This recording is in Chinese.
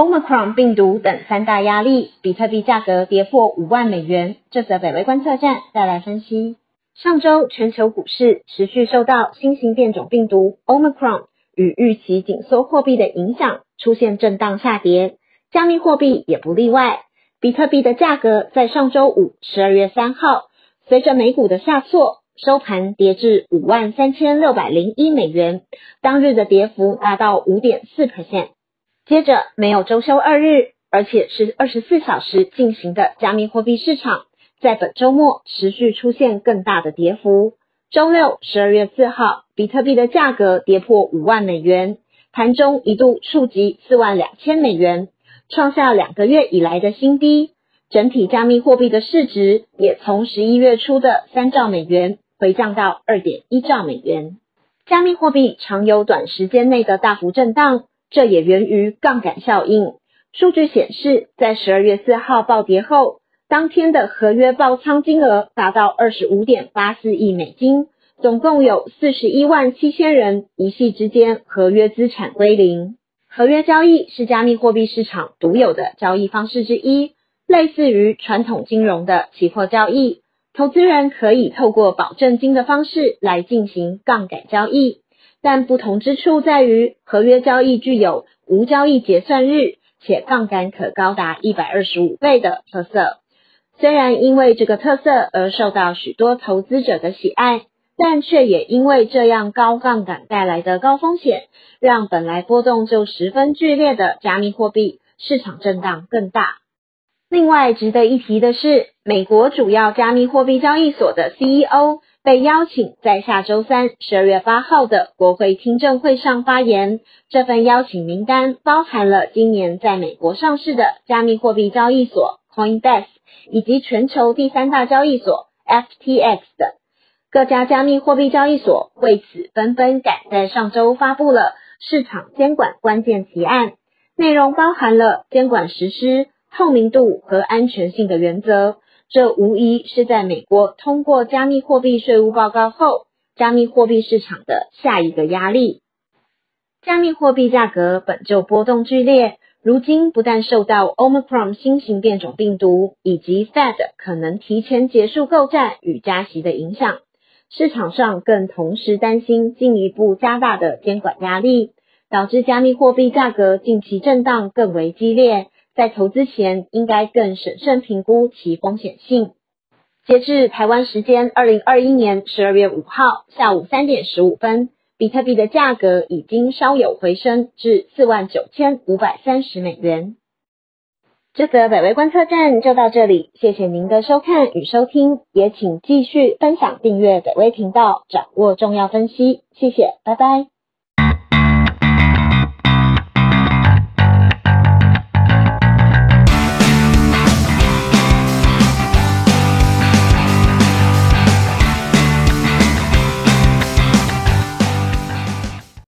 Omicron 病毒等三大压力，比特币价格跌破五万美元。这则北威观测站带来分析。上周全球股市持续受到新型变种病毒 Omicron 与预期紧缩货币的影响，出现震荡下跌。加密货币也不例外。比特币的价格在上周五十二月三号，随着美股的下挫，收盘跌至五万三千六百零一美元，当日的跌幅达到五点四 percent。接着没有周休二日，而且是二十四小时进行的加密货币市场，在本周末持续出现更大的跌幅。周六十二月四号，比特币的价格跌破五万美元，盘中一度触及四万两千美元。创下两个月以来的新低，整体加密货币的市值也从十一月初的三兆美元回降到二点一兆美元。加密货币常有短时间内的大幅震荡，这也源于杠杆效应。数据显示，在十二月四号暴跌后，当天的合约爆仓金额达到二十五点八四亿美金，总共有四十一万七千人一夕之间合约资产归零。合约交易是加密货币市场独有的交易方式之一，类似于传统金融的期货交易。投资人可以透过保证金的方式来进行杠杆交易，但不同之处在于，合约交易具有无交易结算日且杠杆可高达一百二十五倍的特色。虽然因为这个特色而受到许多投资者的喜爱。但却也因为这样高杠杆带来的高风险，让本来波动就十分剧烈的加密货币市场震荡更大。另外值得一提的是，美国主要加密货币交易所的 CEO 被邀请在下周三十二月八号的国会听证会上发言。这份邀请名单包含了今年在美国上市的加密货币交易所 Coinbase，以及全球第三大交易所 FTX 的。各家加密货币交易所为此纷纷赶在上周发布了市场监管关键提案，内容包含了监管实施、透明度和安全性的原则。这无疑是在美国通过加密货币税务报告后，加密货币市场的下一个压力。加密货币价格本就波动剧烈，如今不但受到 Omicron 新型变种病毒以及 Fed 可能提前结束购债与加息的影响。市场上更同时担心进一步加大的监管压力，导致加密货币价格近期震荡更为激烈。在投资前，应该更审慎评估其风险性。截至台湾时间二零二一年十二月五号下午三点十五分，比特币的价格已经稍有回升至四万九千五百三十美元。这则北威观测站就到这里，谢谢您的收看与收听，也请继续分享订阅北威频道，掌握重要分析，谢谢，拜拜。